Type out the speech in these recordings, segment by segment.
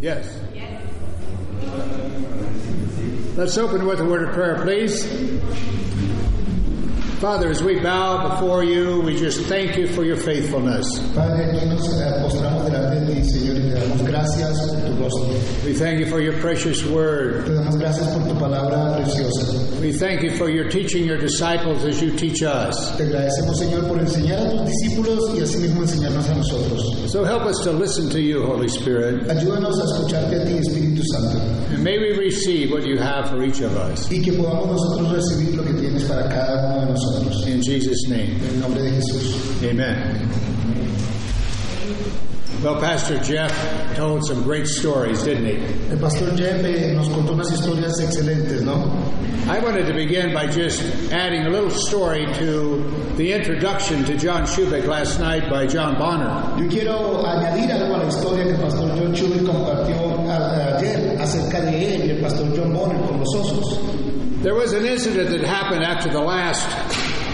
Yes. Let's open with a word of prayer, please. Father, as we bow before you, we just thank you for your faithfulness. Padre, aquí nos postramos delante de ti, Señor, y te damos gracias por tu. We thank you for your precious word. Te damos gracias por tu palabra preciosa. We thank you for your teaching your disciples as you teach us. Te agradecemos, Señor, por enseñar a tus discípulos y asimismo enseñarnos a nosotros. So help us to listen to you, Holy Spirit, Ayúdanos a escucharte a ti, Espíritu Santo, and may we receive what you have for each of us. y que podamos nosotros recibir lo que tienes para cada uno de nosotros. In Jesus' name, En el nombre de Jesús. amen. Well, Pastor Jeff told some great stories, didn't he? El pastor Jeff eh, nos contó unas historias excelentes, ¿no? I wanted to begin by just adding a little story to the introduction to John Schubach last night by John Bonner. Yo quiero añadir algo a la historia que el pastor John compartió a- ayer acerca de él y el pastor John Bonner con los osos. There was an incident that happened after the last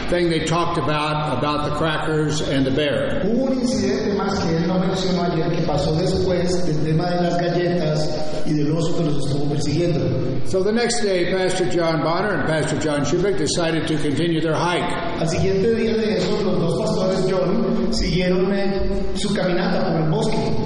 thing they talked about, about the crackers and the bear. Hubo un incidente más que él no mencionó ayer que pasó después del tema de las galletas y del oso que los estuvo persiguiendo. So the next day, Pastor John Bonner and Pastor John Schubach decided to continue their hike. Al siguiente día de eso, los dos pastores John siguieron eh, su caminata por el bosque.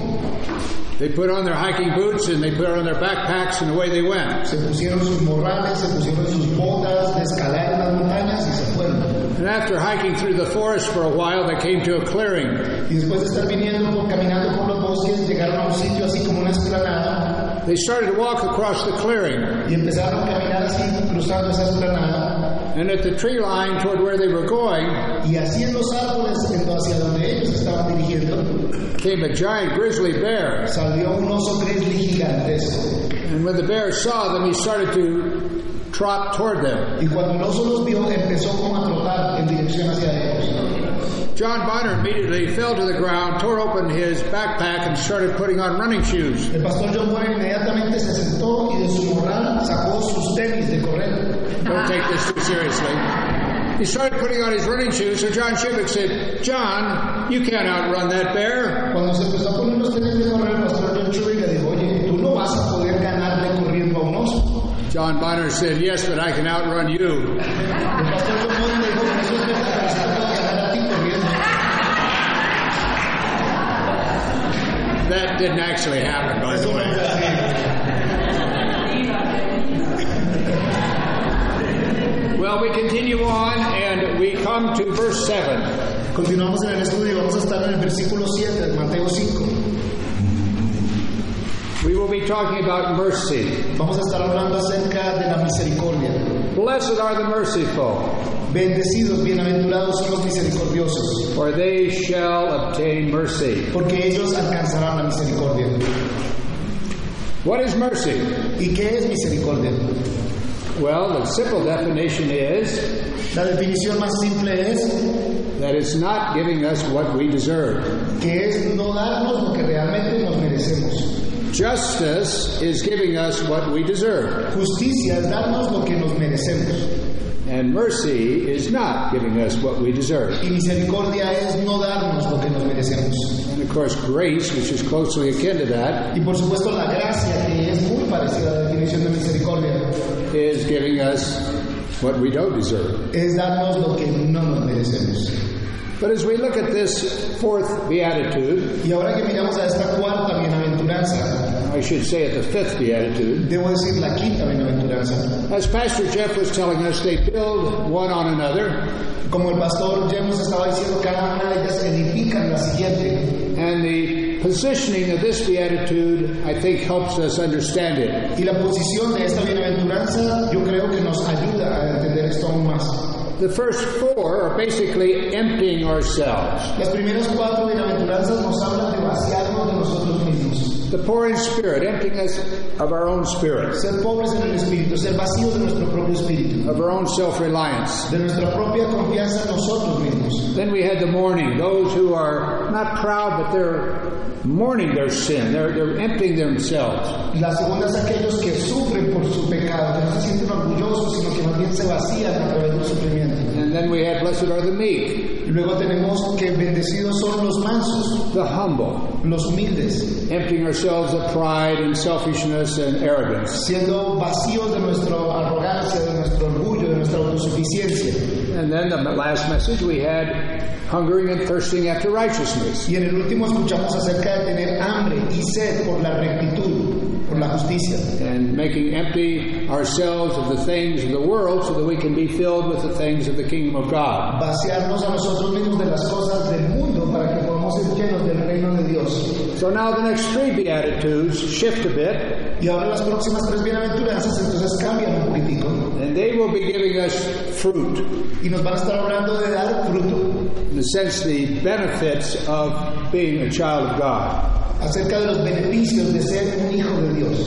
They put on their hiking boots and they put on their backpacks and away they went. Se pusieron sus morrales, se pusieron sus botas de escalar en las montañas y se fueron. And after hiking through the forest for a while, they came to a clearing. Y después de estar viniendo, por, caminando por los bosques, llegaron a un sitio así como una esplanada They started to walk across the clearing. y empezaron a caminar así, cruzando esa esplanada. And at the tree line toward where they were going Y así en los árboles, hacia donde ellos estaban dirigiendo, came a giant grizzly bear. salió un oso grizzly gigantesco. And when the bear saw them, he started to trot toward them. Y cuando el oso los vio, empezó como a trotar en dirección hacia ellos. John Bonner immediately fell to the ground, tore open his backpack, and started putting on running shoes. El pastor John Bonner inmediatamente se sentó y de su morral sacó sus tenis de correr. Don't take this too seriously. He started putting on his running shoes, so John Shibbick said, John, you can't outrun that bear. Cuando se empezó a poner los tenis de correr, el pastor John le dijo, oye, tú no vas a poder ganarle corriendo a un oso. John Bonner said, Yes, but I can outrun you. El pastor John Bonner dijo, That didn't actually happen, by the way. Well, we continue on, and we come to verse 7. Continuamos en el estudio, vamos a estar en el versículo 7 de Mateo 5. We will be talking about mercy. Vamos a estar hablando acerca de la misericordia. Blessed are the merciful, Bendecidos, bienaventurados son los misericordiosos, for they shall obtain mercy. porque ellos alcanzarán la misericordia. What is mercy? ¿Y qué es misericordia? Well, the simple definition is La definición más simple es that it's not giving us what we deserve. que es no darnos lo que realmente nos merecemos. Justice is giving us what we deserve, Justicia es darnos lo que nos merecemos. And mercy is not giving us what we deserve. Y misericordia es no darnos lo que nos merecemos. And of course, grace, which is closely akin to that, Y por supuesto la gracia, que es muy parecida a la definición de misericordia, is giving us what we don't deserve. es darnos lo que no nos merecemos. But as we look at this fourth beatitude, Y ahora que miramos a esta cuarta bienaventuranza, I should say at the fifth beatitude, debo decir la quinta bienaventuranza. as Pastor Jeff was telling us, they build one on another, Como el pastor James estaba diciendo, cada una de ellas edifican la siguiente. and the positioning of this beatitude, I think, helps us understand it. Y la posición de esta bienaventuranza yo creo que nos ayuda a entender esto aún más. The first four are basically emptying ourselves. Las primeras cuatro bienaventuranzas nos hablan de vaciarnos de nosotros mismos. The poor in spirit, emptiness of our own spirit, Ser pobres en el espíritu, ser vacíos de nuestro propio espíritu, of our own self reliance. de nuestra propia confianza en nosotros mismos. Then we had the mourning, those who are not proud, but they're mourning their sin. They're, they're emptying themselves. La segunda es aquellos que sufren por su pecado, que no se sienten orgullosos, sino que más bien se vacían a través del sufrimiento. And then we had blessed are the meek. Y luego tenemos que bendecidos son los mansos, the humble, los humildes, emptying ourselves of pride and selfishness and arrogance. siendo vacíos de nuestra arrogancia, de nuestro orgullo, de nuestra autosuficiencia. And then the last message we had hungering and thirsting after righteousness. Y en el último escuchamos acerca de tener hambre y sed por la rectitud, por la justicia. and making empty ourselves of the things of the world so that we can be filled with the things of the kingdom of God. Vaciarnos a nosotros mismos de las cosas del mundo para que podamos ser llenos del reino de Dios. So now the next three beatitudes shift a bit Y ahora las próximas tres bienaventuranzas entonces cambian un poquitico and they will be giving us fruit. y nos van a estar hablando de dar fruto In the sense, the benefits of being a child of God. Acerca de los beneficios de ser un hijo de Dios,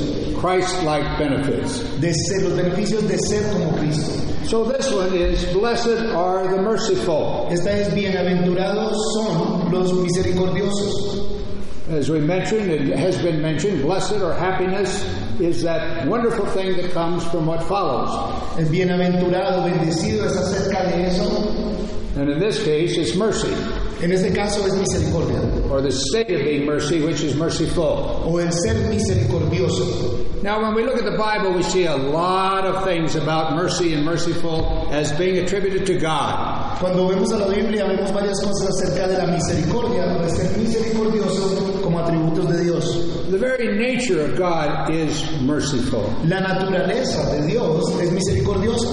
Christ-like benefits. de ser los beneficios de ser como Cristo. So this one is, blessed are the merciful. Esta es bienaventurados son los misericordiosos. As we mentioned, it has been mentioned, blessed or happiness is that wonderful thing that comes from what follows. El bienaventurado, bendecido es acerca de eso. And in this case, it's mercy, En este caso es misericordia or the state of being mercy, which is merciful. o el ser misericordioso. Now, when we look at the Bible, we see a lot of things about mercy and merciful as being attributed to God. Cuando vemos a la Biblia vemos varias cosas acerca de la misericordia de ser misericordioso como atributos de Dios. The very nature of God is merciful. La naturaleza de Dios es misericordiosa.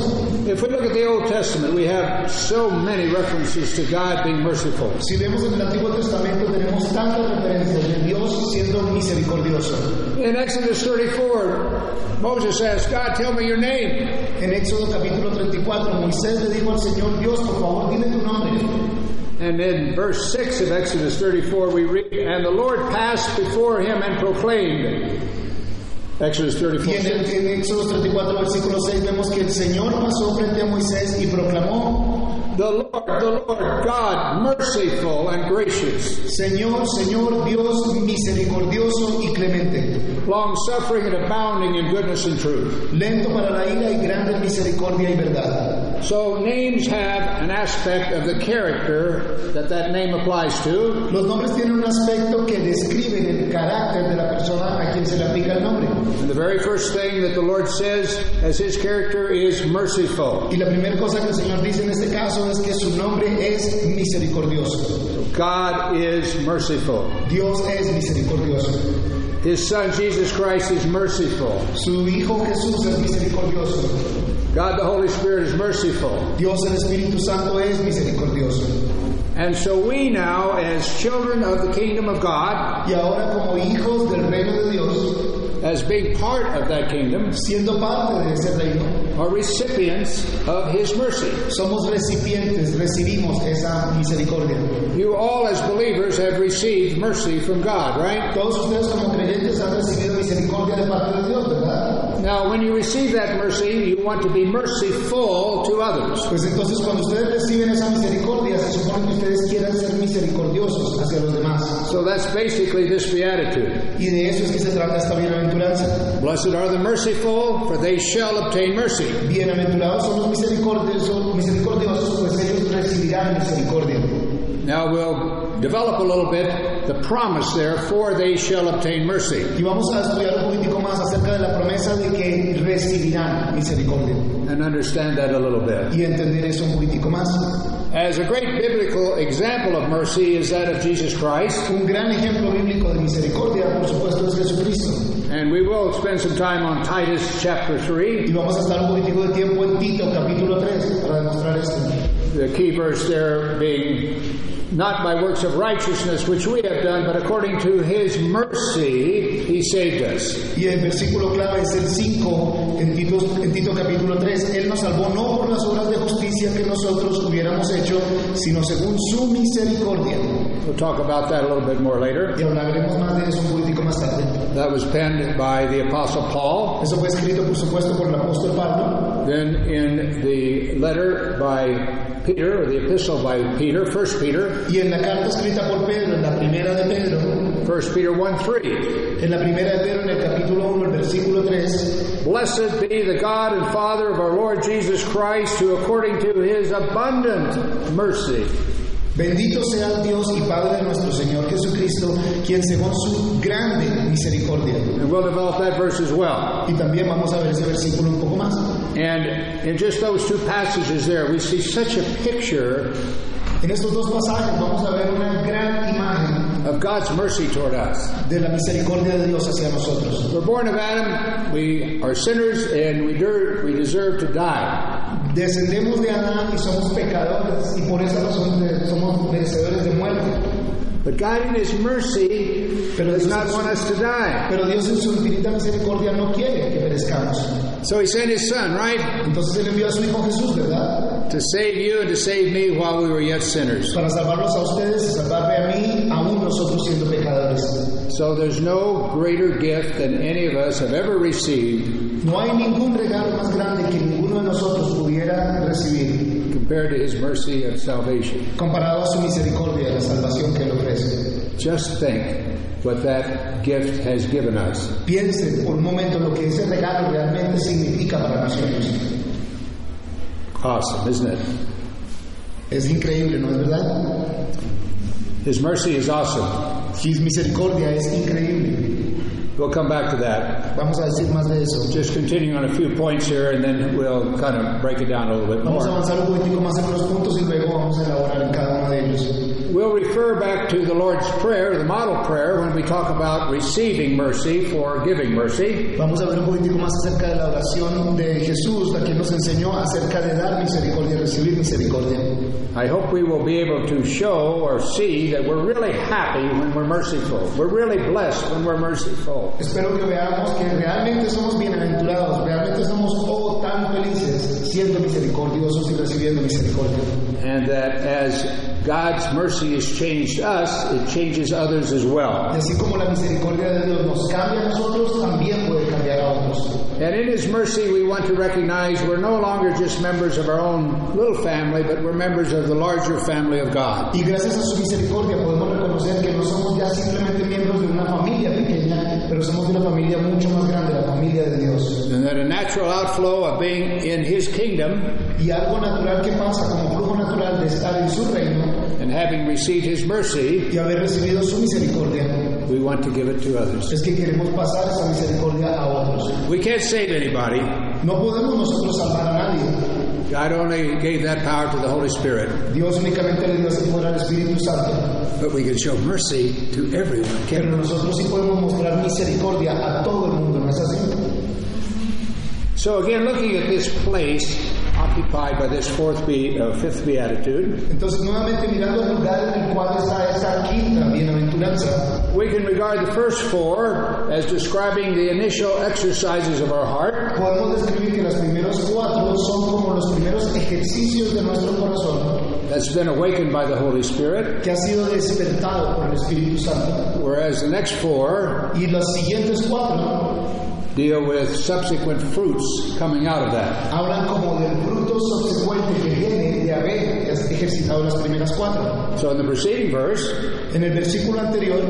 If we look at the Old Testament, we have so many references to God being merciful. Si vemos en el Antiguo Testamento tenemos tantas referencias de Dios siendo misericordioso. In Exodus 34, Moses asked, God, tell me your name. En Éxodo capítulo 34 Moisés le dijo al Señor Dios, por favor dime tu nombre. And in verse 6 of Exodus 34, we read, And the Lord passed before him and proclaimed. Exodus 34. Y en, el, en Éxodo 34 versículo 6 vemos que el Señor pasó frente a Moisés y proclamó, The Lord, the Lord, God, merciful and gracious, Señor, Señor Dios misericordioso y clemente, long suffering and abounding in goodness and truth. lento para la ira y grande en misericordia y verdad. So names have an aspect of the character that that name applies to. Los nombres tienen un aspecto que describen el carácter de la persona a quien se le aplica el nombre. And the very first thing that the Lord says as his character is merciful. Y la primera cosa que el Señor dice en este caso es que su nombre es misericordioso. God is merciful. Dios es misericordioso. His son Jesus Christ is merciful. Su Hijo Jesús es misericordioso. God the Holy Spirit is merciful. Dios el Espíritu Santo es misericordioso. And so we now, as children of the kingdom of God, Y ahora como hijos del reino de Dios, as being part of that kingdom, siendo parte de ese reino, are recipients of his mercy. somos recipientes, recibimos esa misericordia. You all, as believers, have received mercy from God, right? Todos ustedes como creyentes han recibido misericordia de parte de Dios, ¿verdad? Now, when you receive that mercy, you want to be merciful to others. Pues entonces cuando ustedes reciben esa misericordia, se supone que ustedes quieran ser misericordiosos hacia los demás. So that's basically this beatitude. Y de eso es que se trata esta bienaventuranza. Blessed are the merciful, for they shall obtain mercy. Bienaventurados son los misericordiosos, misericordiosos, pues ellos recibirán misericordia. Now we'll develop a little bit the promise there, for they shall obtain mercy. Y vamos a estudiar un poquitico más acerca de la promesa de que recibirán misericordia. and understand that a little bit. Y entender eso un poquitico más. As a great biblical example of mercy is that of Jesus Christ, Un gran ejemplo bíblico de misericordia, por supuesto, es Jesucristo. and we will spend some time on Titus chapter 3. Y vamos a estar un poquitico de tiempo en Tito, capítulo 3, para demostrar esto. The key verse there being, not by works of righteousness which we have done, but according to his mercy he saved us. Y el versículo clave es el 5 en Tito, en Tito capítulo 3. Él nos salvó no por las obras de justicia que nosotros hubiéramos hecho, sino según su misericordia. We'll talk about that a little bit more later. Y hablaremos más de eso un poquitico más tarde. That was penned by the Apostle Paul. Eso fue escrito, por supuesto, por el apóstol Pablo. Then in the letter by Peter, or the epistle by Peter, First Peter, Y en la carta escrita por Pedro, en la primera de Pedro, First Peter 1 3. en la primera de Pedro, en el capítulo 1, el versículo 3, Blessed be the God and Father of our Lord Jesus Christ, who according to his abundant mercy Bendito sea Dios y Padre de nuestro Señor Jesucristo, quien según su grande misericordia. And we'll develop that verse as well. Y también vamos a ver ese versículo un poco más. And in just those two passages there, we see such a picture En estos dos pasajes vamos a ver una gran imagen of God's mercy toward us. de la misericordia de Dios hacia nosotros. We're born of Adam, we are sinners, and we, we deserve to die. Descendemos de Adán y somos pecadores y por esa razón de- somos merecedores de muerte. But God, in His mercy, Pero does Dios not su- want us to die. Pero Dios en su infinita misericordia no quiere que perezcamos. So He sent His Son, right? Entonces Él envió a su Hijo Jesús, ¿verdad? To save you and to save me while we were yet sinners. Para salvarlos a ustedes y salvarme a mí, aún nosotros siendo pecadores. So there's no greater gift than any of us have ever received No hay ningún regalo más grande que ninguno de nosotros pudiera recibir compared to His mercy of salvation. comparado a su misericordia y la salvación que Él ofrece. Just think what that gift has given us. Piensen por un momento lo que ese regalo realmente significa para nosotros. Awesome, isn't it? Es increíble, ¿no es verdad? His mercy is awesome. Su misericordia es increíble. We'll come back to that. Vamos a decir más de eso. Just continuing on a few points here, and then we'll kind of break it down a little bit Vamos a more. avanzar un poquitico más en puntos y luego vamos a elaborar en cada uno de ellos. We'll refer back to the Lord's Prayer, the model prayer, when we talk about receiving mercy for giving mercy. Vamos a ver un poquitico más acerca de la oración de Jesús, la que nos enseñó acerca de dar misericordia, recibir misericordia. I hope we will be able to show or see that we're really happy when we're merciful. We're really blessed when we're merciful. Espero que veamos que realmente somos bienaventurados, realmente somos oh tan felices siendo misericordiosos y recibiendo misericordia. And that as God's mercy has changed us, it changes others as well. Así como la misericordia de Dios nos cambia a nosotros, también puede cambiar a otros. And in His mercy, we want to recognize we're no longer just members of our own little family, but we're members of the larger family of God. Y gracias a su misericordia podemos reconocer que no somos ya simplemente miembros de una familia pequeña, pero somos de una familia mucho más grande, la familia de Dios. And that a natural outflow of being in His kingdom Y algo natural que pasa como flujo natural de estar en su reino and having received His mercy, y haber recibido su misericordia, we want to give it to others. es que queremos pasar esa misericordia a otros. We can't save anybody. No podemos nosotros salvar a nadie. God only gave that power to the Holy Spirit. Dios únicamente le dio ese poder al Espíritu Santo. But we can show mercy to everyone. Pero nosotros sí podemos mostrar misericordia a todo el mundo, ¿no es así? So again, looking at this place occupied by this fourth be, uh, fifth beatitude, Entonces, nuevamente mirando el lugar en el cual está esta quinta bienaventuranza, we can regard the first four as describing the initial exercises of our heart, podemos describir que los primeros cuatro son como los primeros ejercicios de nuestro corazón. That's been awakened by the Holy Spirit, que ha sido despertado por el Espíritu Santo. whereas the next four Y los siguientes cuatro deal with subsequent fruits coming out of that. hablan como del fruto subsecuente que viene de haber ejercitado las primeras cuatro. So in the preceding verse, En el versículo anterior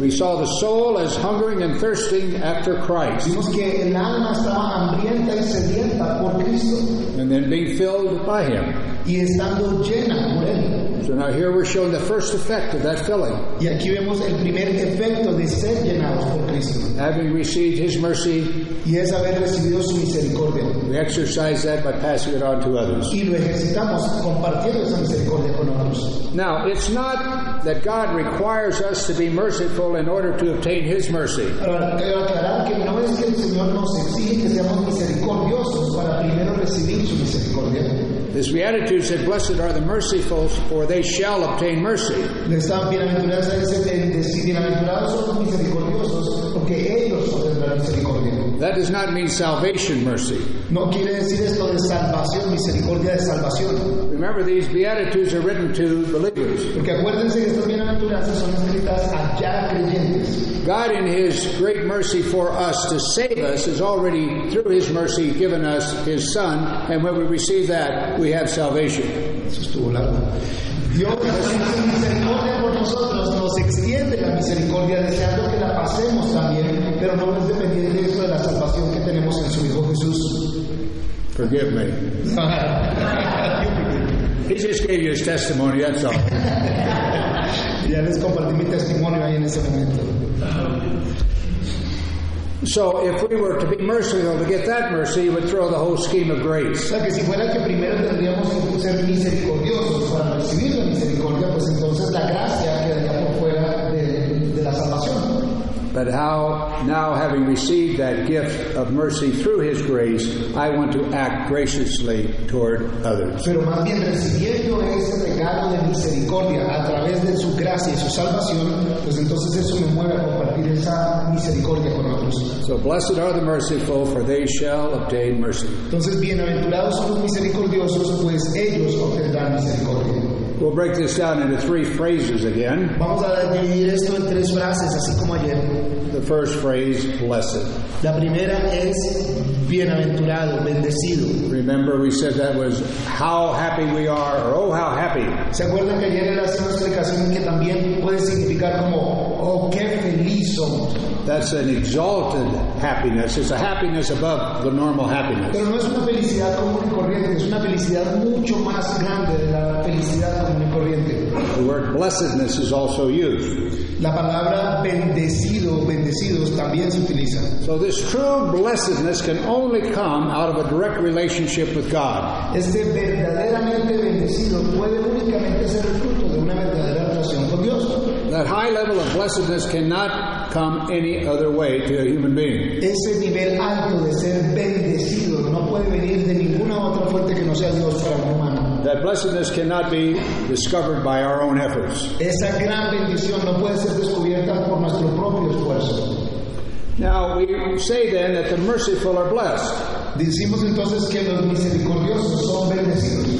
we saw the soul as hungering and thirsting after Christ, vimos que el alma estaba hambrienta y sedienta por Cristo and then being filled by Him. y estando llena por Él. So now here we're showing the first effect of that filling. Y aquí vemos el primer efecto de ser llenados por Cristo Having received His mercy, y es haber recibido su misericordia. we exercise that by passing it on to others. Y lo ejercitamos compartiendo esa misericordia con otros. Now, it's not that God requires us to be merciful in order to obtain His mercy. Ahora, quiero aclarar que no es que el Señor nos exige que seamos misericordiosos para primero recibir su misericordia. This beatitude said, Blessed are the merciful, for they shall obtain mercy. Esta bienaventuranza dice, de- de- bienaventurados son los misericordiosos, porque ellos obtendrán misericordia. That does not mean salvation mercy. No quiere decir esto de salvación, misericordia de salvación. Remember, these beatitudes are written to believers. Porque acuérdense que estas bienaventuranzas son escritas a creyentes. God, in His great mercy for us to save us, has already, through His mercy, given us His Son, and when we receive that, we have salvation. Eso estuvo largo. Dios, en misericordia por nosotros, nos extiende la misericordia deseando que la pasemos también, pero no es dependiente de eso de la salvación que tenemos en su Hijo Jesús. Forgive me. He just gave you his testimony, that's all. Ya les compartí mi testimonio ahí en ese momento. So if we were to be merciful to get that mercy, would throw the whole scheme of grace. ser misericordiosos para recibir la misericordia, pues entonces la gracia But how, now having received that gift of mercy through His grace, I want to act graciously toward others. Pero más bien recibiendo ese regalo de misericordia a través de su gracia y su salvación, pues entonces eso me mueve a compartir esa misericordia con otros. So blessed are the merciful, for they shall obtain mercy. Entonces, bienaventurados son los misericordiosos, pues ellos obtendrán misericordia. We'll break this down into three phrases again. Vamos a dividir esto en tres frases, así como ayer. The first phrase, blessed. La primera es bienaventurado, bendecido. Remember, we said that was how happy we are, or oh, how happy. ¿Se acuerdan que ayer era una explicación que también puede significar como, oh, qué feliz somos? That's an exalted happiness. It's a happiness above the normal happiness. Pero no es una felicidad común y corriente, es una felicidad mucho más grande de la felicidad común y corriente. The word blessedness is also used. La palabra bendecido, bendecidos también se utiliza. So this true blessedness can only come out of a direct relationship with God. Este verdaderamente bendecido puede únicamente ser el fruto de una verdadera relación con Dios. That high level of blessedness cannot come any other way to a human being. Ese nivel alto de ser bendecido no puede venir de ninguna otra fuente que no sea Dios para un humano. That blessedness cannot be discovered by our own efforts. Esa gran bendición no puede ser descubierta por nuestro propio esfuerzo. Now, we say then that the merciful are blessed. Decimos entonces que los misericordiosos son bendecidos.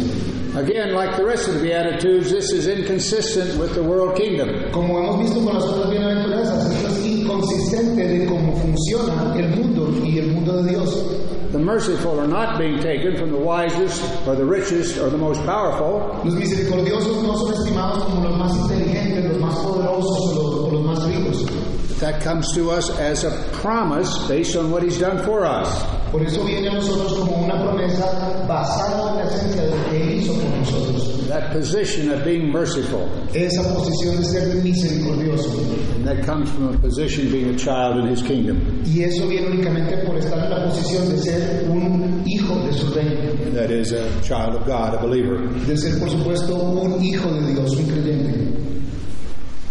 Again, like the rest of the Beatitudes, this is inconsistent with the world kingdom. Como hemos visto con las otras bienaventuranzas, esto es inconsistente de cómo funciona el mundo y el mundo de Dios. The merciful are not being taken from the wisest or the richest or the most powerful. Los misericordiosos no son estimados como los más inteligentes, los más poderosos o los, o los más ricos. That comes to us as a promise based on what He's done for us. Por eso viene a nosotros como una promesa basada en la esencia de lo que hizo por nosotros. That position of being merciful. Esa posición de ser misericordioso. And that comes from a position being a child in His kingdom. Y eso viene únicamente por estar en la posición de ser un hijo de su reino. That is, a child of God, a believer. De ser, por supuesto, un hijo de Dios, un creyente.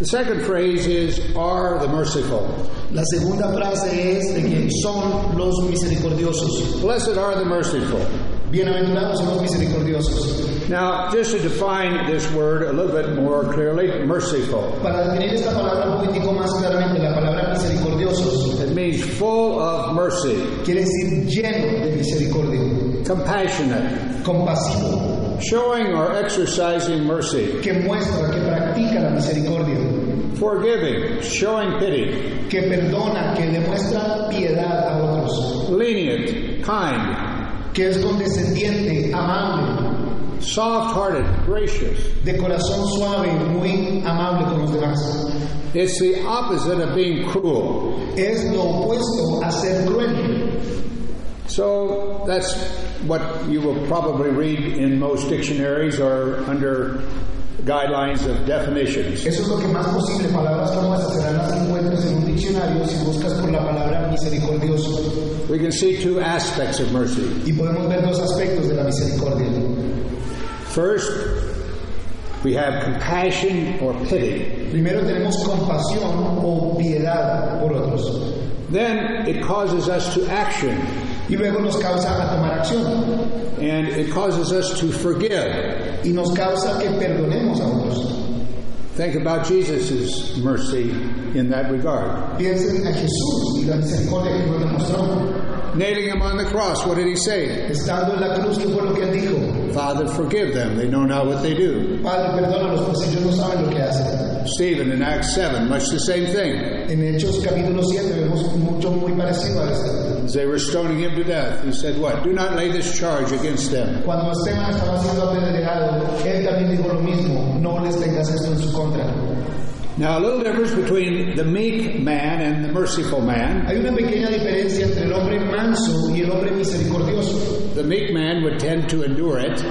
The second phrase is, are the merciful. La segunda frase es de que son los misericordiosos. Blessed are the merciful. Bienaventurados son los misericordiosos. Now, just to define this word a little bit more clearly, merciful. Para definir esta palabra un poquitico más claramente, la palabra misericordiosos It means full of mercy, quiere decir lleno de misericordia, compassionate, compasivo, showing or exercising mercy, que muestra, que practica la misericordia, forgiving, showing pity, que perdona, que demuestra piedad a otros, lenient, kind, que es condescendiente, amable, soft hearted, gracious. de corazón suave, muy amable con los demás. It's the opposite of being cruel. Es lo opuesto a ser cruel. So that's what you will probably read in most dictionaries or under guidelines of definitions. Eso es lo que más posible, palabras como esas serán las que encuentres en un diccionario si buscas por la palabra misericordioso. We can see two aspects of mercy. Y podemos ver dos aspectos de la misericordia. First, we have compassion or pity. Primero tenemos compasión o piedad por otros. Then it causes us to action Y luego nos causa a tomar acción. and it causes us to forgive. Y nos causa que perdonemos a otros. Think about Jesus' mercy in that regard. Piensen a Jesús y la misericordia que nos demostró. Nailing him on the cross, what did he say? Estando en la cruz, ¿qué fue lo que él dijo? Father, forgive them. They know not what they do. Padre, perdónalos, pues ellos no saben lo que hacen. Stephen in Acts 7, much the same thing. En Hechos capítulo 7 vemos mucho muy parecido a esto. As they were stoning him to death, he said, What? Do not lay this charge against them. Cuando Esteban estaba siendo apedreado, él también dijo lo mismo, no les tengas esto en su contra. Now, a little difference between the meek man and the merciful man. Hay una pequeña diferencia entre el hombre manso y el hombre misericordioso. The meek man would tend to endure it,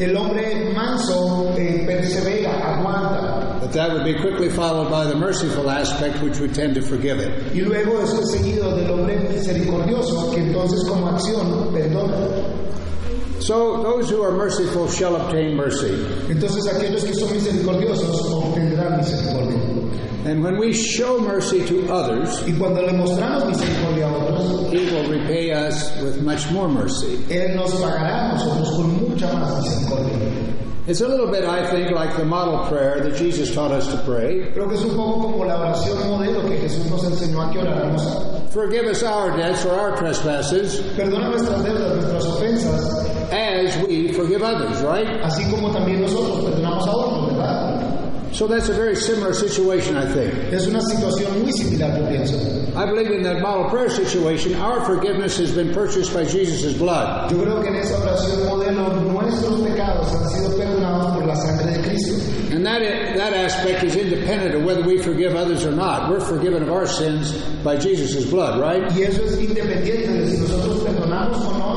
El hombre manso eh, persevera, aguanta. but that would be quickly followed by the merciful aspect, which would tend to forgive it. Y luego eso es seguido del hombre misericordioso, que entonces como acción perdona. So, those who are merciful shall obtain mercy. Entonces aquellos que son misericordiosos obtendrán misericordia. And when we show mercy to others, Y cuando le mostramos misericordia a otros, He will repay us with much more mercy. Él nos pagará a nosotros con mucha más misericordia. It's a little bit, I think, like the model prayer that Jesus taught us to pray. Creo que es un poco como la oración modelo que Jesús nos enseñó a que oráramos. Forgive us our debts or our trespasses Perdona nuestras deudas, nuestras ofensas, as we forgive others, right? así como también nosotros perdonamos a otros, ¿verdad? So that's a very similar situation, I think. Es una situación muy similar, yo pienso. I believe in that model prayer situation, our forgiveness has been purchased by Jesus' blood. Yo creo que en esa oración modelo nuestros pecados han sido perdonados por la sangre de Cristo. And that, that aspect is independent of whether we forgive others or not. We're forgiven of our sins by Jesus' blood, right? Y eso es independiente de si nosotros perdonamos o no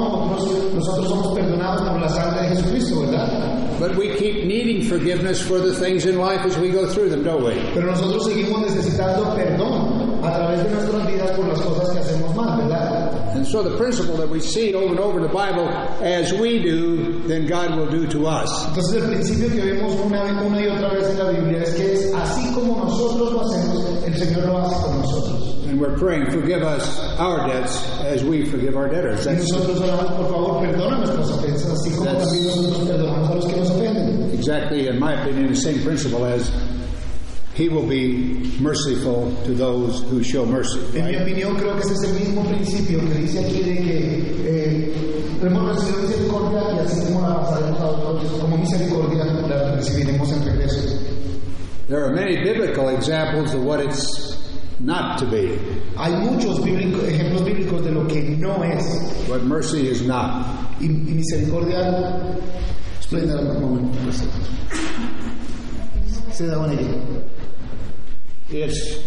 nosotros somos perdonados por la sangre de Jesucristo, ¿verdad? But we keep needing forgiveness for the things in life as we go through them, don't we? Pero nosotros seguimos necesitando perdón a través de nuestras vidas por las cosas que hacemos mal, ¿verdad? And so the principle that we see over and over in the Bible, as we do, then God will do to us. Entonces el principio que vemos una, una y otra vez en la Biblia es que es así como nosotros lo hacemos, el Señor lo hace con nosotros. And we're praying, forgive us our debts as we forgive our debtors. Y nosotros oramos, por favor, perdona nuestras ofensas, That's- también nosotros perdonamos a los que nos ofenden. exactly, in my opinion, the same principle as He will be merciful to those who show mercy. En mi right? opinión, creo que ese es el mismo principio que dice aquí de que eh, hemos recibido misericordia y así como la pasaremos a otros, como misericordia la recibiremos en regreso. There are many biblical examples of what it's not to be, Hay muchos bíblico- ejemplos bíblicos de lo que no es. what mercy is not. Y, y misericordia. Explain that a moment. Say that one again. It's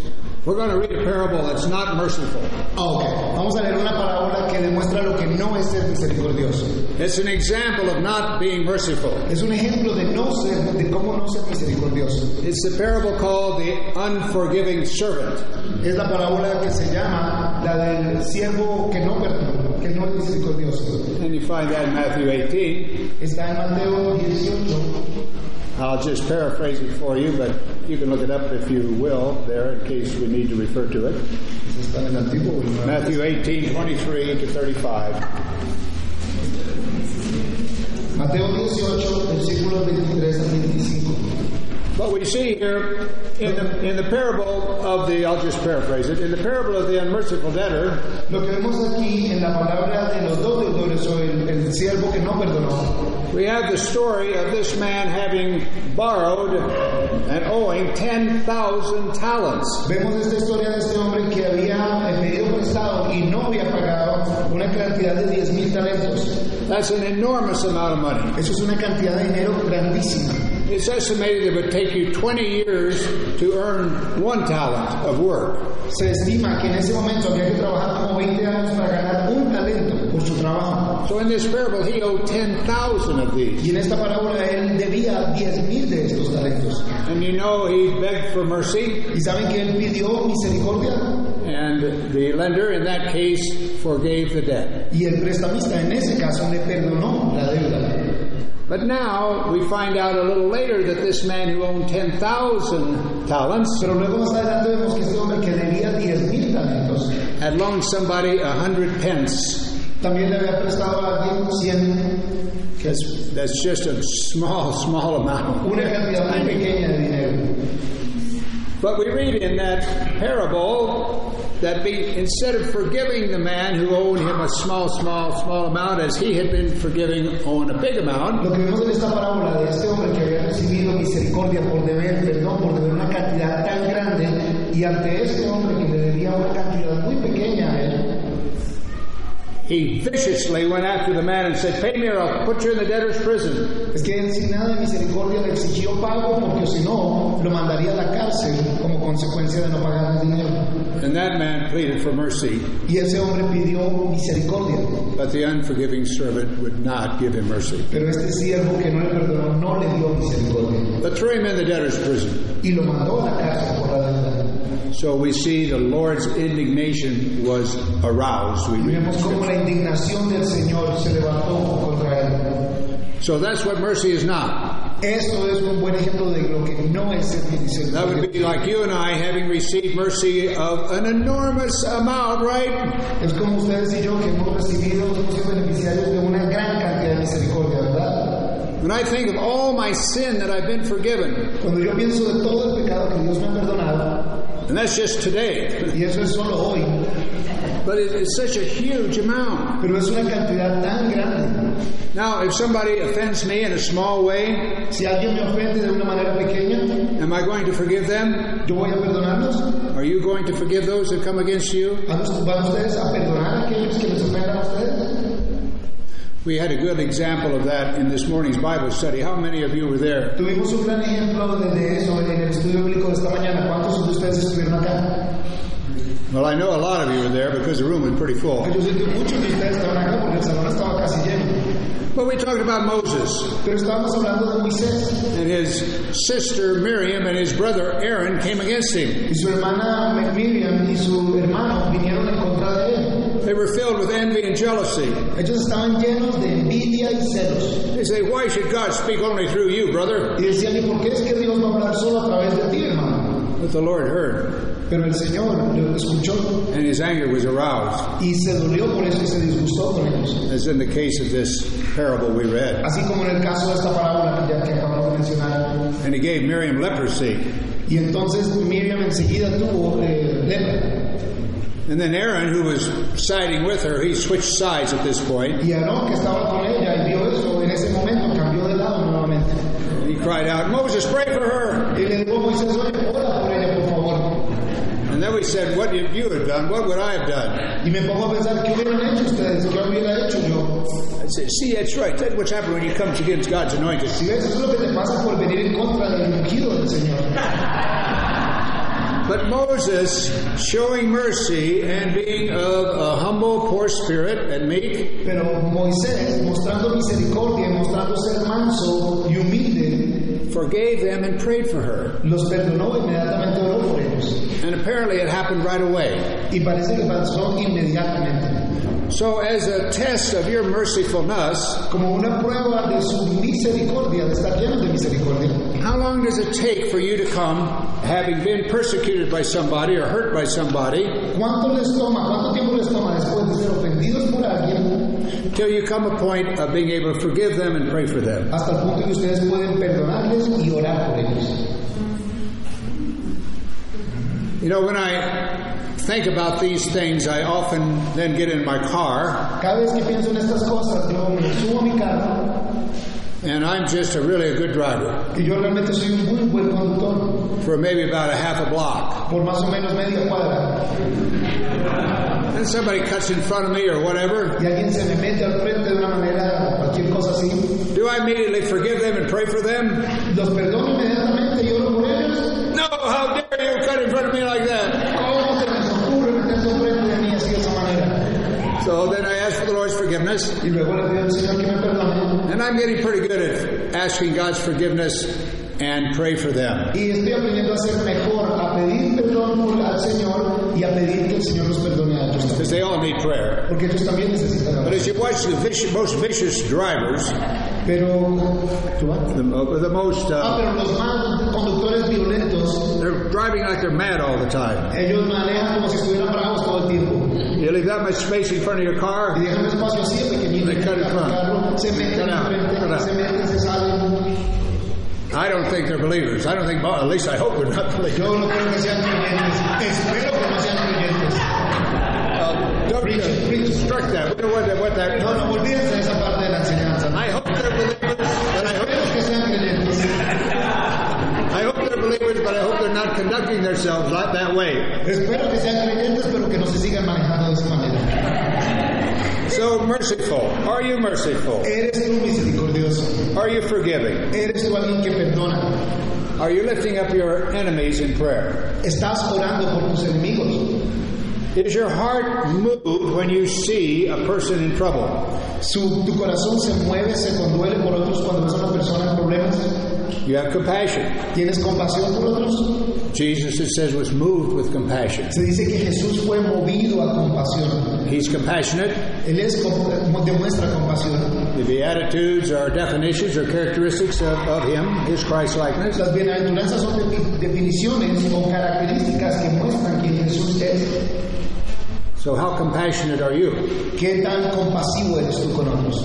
we're going to read a parable that's not merciful. Ah, ok. Vamos a leer una parábola que demuestra lo que no es ser misericordioso. It's an example of not being merciful. Es un ejemplo de no ser, de cómo no ser misericordioso. It's the parable called the unforgiving servant. Es la parábola que se llama la del siervo que no perdona, que no es misericordioso. And you find that in Matthew 18. Está en Mateo 18. I'll just paraphrase it for you, but you can look it up if you will there in case we need to refer to it. Está en el antiguo. o el nuevo. Matthew 18, 23 to 35. Mateo 18, versículos 23 al 25. But we see here in the, in the parable of the, I'll just paraphrase it, in the parable of the unmerciful debtor, Lo que vemos aquí en la palabra de los dos deudores o el, el siervo que no perdonó, we have the story of this man having borrowed and owing 10,000 talents. vemos esta historia de este hombre que había eh, pedido prestado y no había pagado una cantidad de 10 talentos. That's an enormous amount of money. Eso es una cantidad de dinero grandísima. It's estimated it would take you 20 years to earn one talent of work. Se estima que en ese momento había que trabajar como 20 años para ganar un talento por su trabajo. So in this parable, he owed 10,000 of these. Y en esta parábola él debía 10 mil de estos talentos. And you know he begged for mercy, ¿Y saben que él pidió misericordia? And the lender in that case forgave the debt. Y el prestamista en ese caso le perdonó la deuda. But now we find out a little later that this man who owned 10,000 talents Pero luego más adelante vemos que este hombre que debía 10 mil talentos had loaned somebody a hundred pence. también le había prestado a alguien 100, que es That's just a small, small amount. una cantidad muy pequeña de dinero. But we read in that parable that be, instead of forgiving the man who owed him a small, small, small amount as he had been forgiving owing a big amount, Lo que vemos en esta parábola de este hombre que había recibido misericordia por deber, perdón, por deber una cantidad tan grande, y ante este hombre que le debía una cantidad muy pequeña a él, he viciously went after the man and said, Pay me or I'll put you in the debtor's prison. es que él sin nada de misericordia le exigió pago porque si no lo mandaría a la cárcel como consecuencia de no pagar el dinero. And that man pleaded for mercy, Y ese hombre pidió misericordia, but the unforgiving servant would not give him mercy, pero este siervo que no le perdonó no le dio misericordia but threw him in the debtor's prison. y lo mandó a la cárcel por la deuda. So we see the Lord's indignation was aroused. We Y read in vemos cómo la indignación del Señor se levantó contra él. So that's what mercy is not. Esto es un buen ejemplo de lo que no es ser That would be like you and I having received mercy of an enormous amount, right? Es como ustedes y yo que hemos recibido, hemos sido beneficiarios de una gran cantidad de misericordia, ¿verdad? When I think of all my sin that I've been forgiven, Cuando yo pienso de todo el pecado que Dios me ha perdonado, and that's just today, y eso es solo hoy, but it- it's such a huge amount. pero es una cantidad tan grande. Now, if somebody offends me in a small way, Si alguien me ofende de una manera pequeña, am I going to forgive them? yo voy a perdonarlos. Are you going to forgive those that come against you? ¿Van ustedes a perdonar a aquellos que les ofendan a ustedes? We had a good example of that in this morning's Bible study. How many of you were there? Tuvimos un gran ejemplo de eso en el estudio bíblico de esta mañana. ¿Cuántos de ustedes estuvieron acá? Well, I know a lot of you were there because the room was pretty full. Yo sé que muchos de ustedes estaban acá porque el salón estaba casi lleno. But we talked about Moses Pero estábamos hablando de Moisés and his sister Miriam and his brother Aaron came against him. y su hermana Miriam y su hermano vinieron en contra de él. They were filled with envy and jealousy. Ellos estaban llenos de envidia y celos. They say, Why should God speak only through you, brother? Y decían, ¿y por qué es que Dios va a hablar solo a través de ti, hermano? But the Lord heard, Pero el Señor lo escuchó and his anger was aroused, y se dolió por eso y se disgustó ellos. as in the case of this parable we read. Así como en el caso de esta parábola que que acabamos de mencionar. And he gave Miriam leprosy. Y entonces Miriam enseguida tuvo eh, lepra. And then Aaron, who was siding with her, he switched sides at this point. Y Aarón, que estaba con ella y vio eso, en ese momento cambió de lado nuevamente. And he cried out, Moses, pray for her. Said, What if you had done? What would I have done? Y me pongo a pensar, ¿qué hubieran hecho ustedes? ¿Qué hubiera hecho yo? I said, See, that's right. That's what's happened when you come against God's anointed. Si ves, eso es lo que te pasa por venir en contra del ungido del Señor. But Moses, showing mercy and being of a humble, poor spirit and meek, Pero Moisés, mostrando misericordia, mostrando ser manso y humilde, forgave them and prayed for her. los perdonó inmediatamente oró por ellos. And apparently it happened right away. Y parece que pasó inmediatamente. So, as a test of your mercifulness, Como una prueba de su misericordia, de estar llenos de misericordia. how long does it take for you to come, having been persecuted by somebody or hurt by somebody, ¿Cuánto les toma, cuánto tiempo les toma después de ser ofendidos por alguien till you come a point of being able to forgive them and pray for them? hasta el punto que ustedes pueden perdonarles y orar por ellos? You know, when I think about these things, I often then get in my car Cada vez que pienso en estas cosas, yo me subo a mi carro and I'm just a really a good driver y yo realmente soy un muy buen conductor, for maybe about a half a block. por más o menos media cuadra. And somebody cuts in front of me or whatever. Y alguien se me mete al frente de una manera, cualquier cosa así, Do I immediately forgive them and pray for them? How dare you cut in front of me like that? ¿Cómo se les ocurre meterse al frente de mí así de esa manera? So then I ask for the Lord's forgiveness, Y luego le pido al Señor que me perdone. and I'm getting pretty good at asking God's forgiveness and pray for them. Y estoy aprendiendo a ser mejor, a pedir perdón por- al Señor y a pedir que el Señor los perdone a ellos también. Because they all need prayer. Porque ellos también necesitan But as you watch the vicious, most vicious drivers, Pero, ¿tú the, the most, Ah, uh, más conductores violentos, they're driving like they're mad all the time. ellos manejan como si estuvieran bravos todo el tiempo. You leave that much space in front of your Y car, dejan espacio así pequeñito. They cut in front. se meten enfrente, se meten, se salen. I don't think they're believers. I don't think, well, at least I hope they're not believers. Yo no creo que sean creyentes. Espero que no sean creyentes. Uh, don't Preach it, preach it. that. Know what. What that No, no, olvídense esa parte de la enseñanza. I hope not conducting themselves like that way. Espero que sean creyentes, pero que no se sigan manejando de esa manera. So merciful. Are you merciful? Eres tú misericordioso. Are you forgiving? Eres tú alguien que perdona. Are you lifting up your enemies in prayer? ¿Estás orando por tus enemigos? Is your heart moved when you see a person in trouble? Su- tu corazón se mueve, se conduele por otros cuando ves a una persona en problemas. You have compassion. ¿Tienes compasión por otros? Jesus, it says, was moved with compassion. Se dice que Jesús fue movido a compasión. He's compassionate. Él es demuestra compasión. The Beatitudes are definitions or characteristics of, of Him, His Christ likeness. Las bienaventuranzas son defi- definiciones o características que muestran quién Jesús es. So, how compassionate are you? ¿Qué tan compasivo eres tú con otros?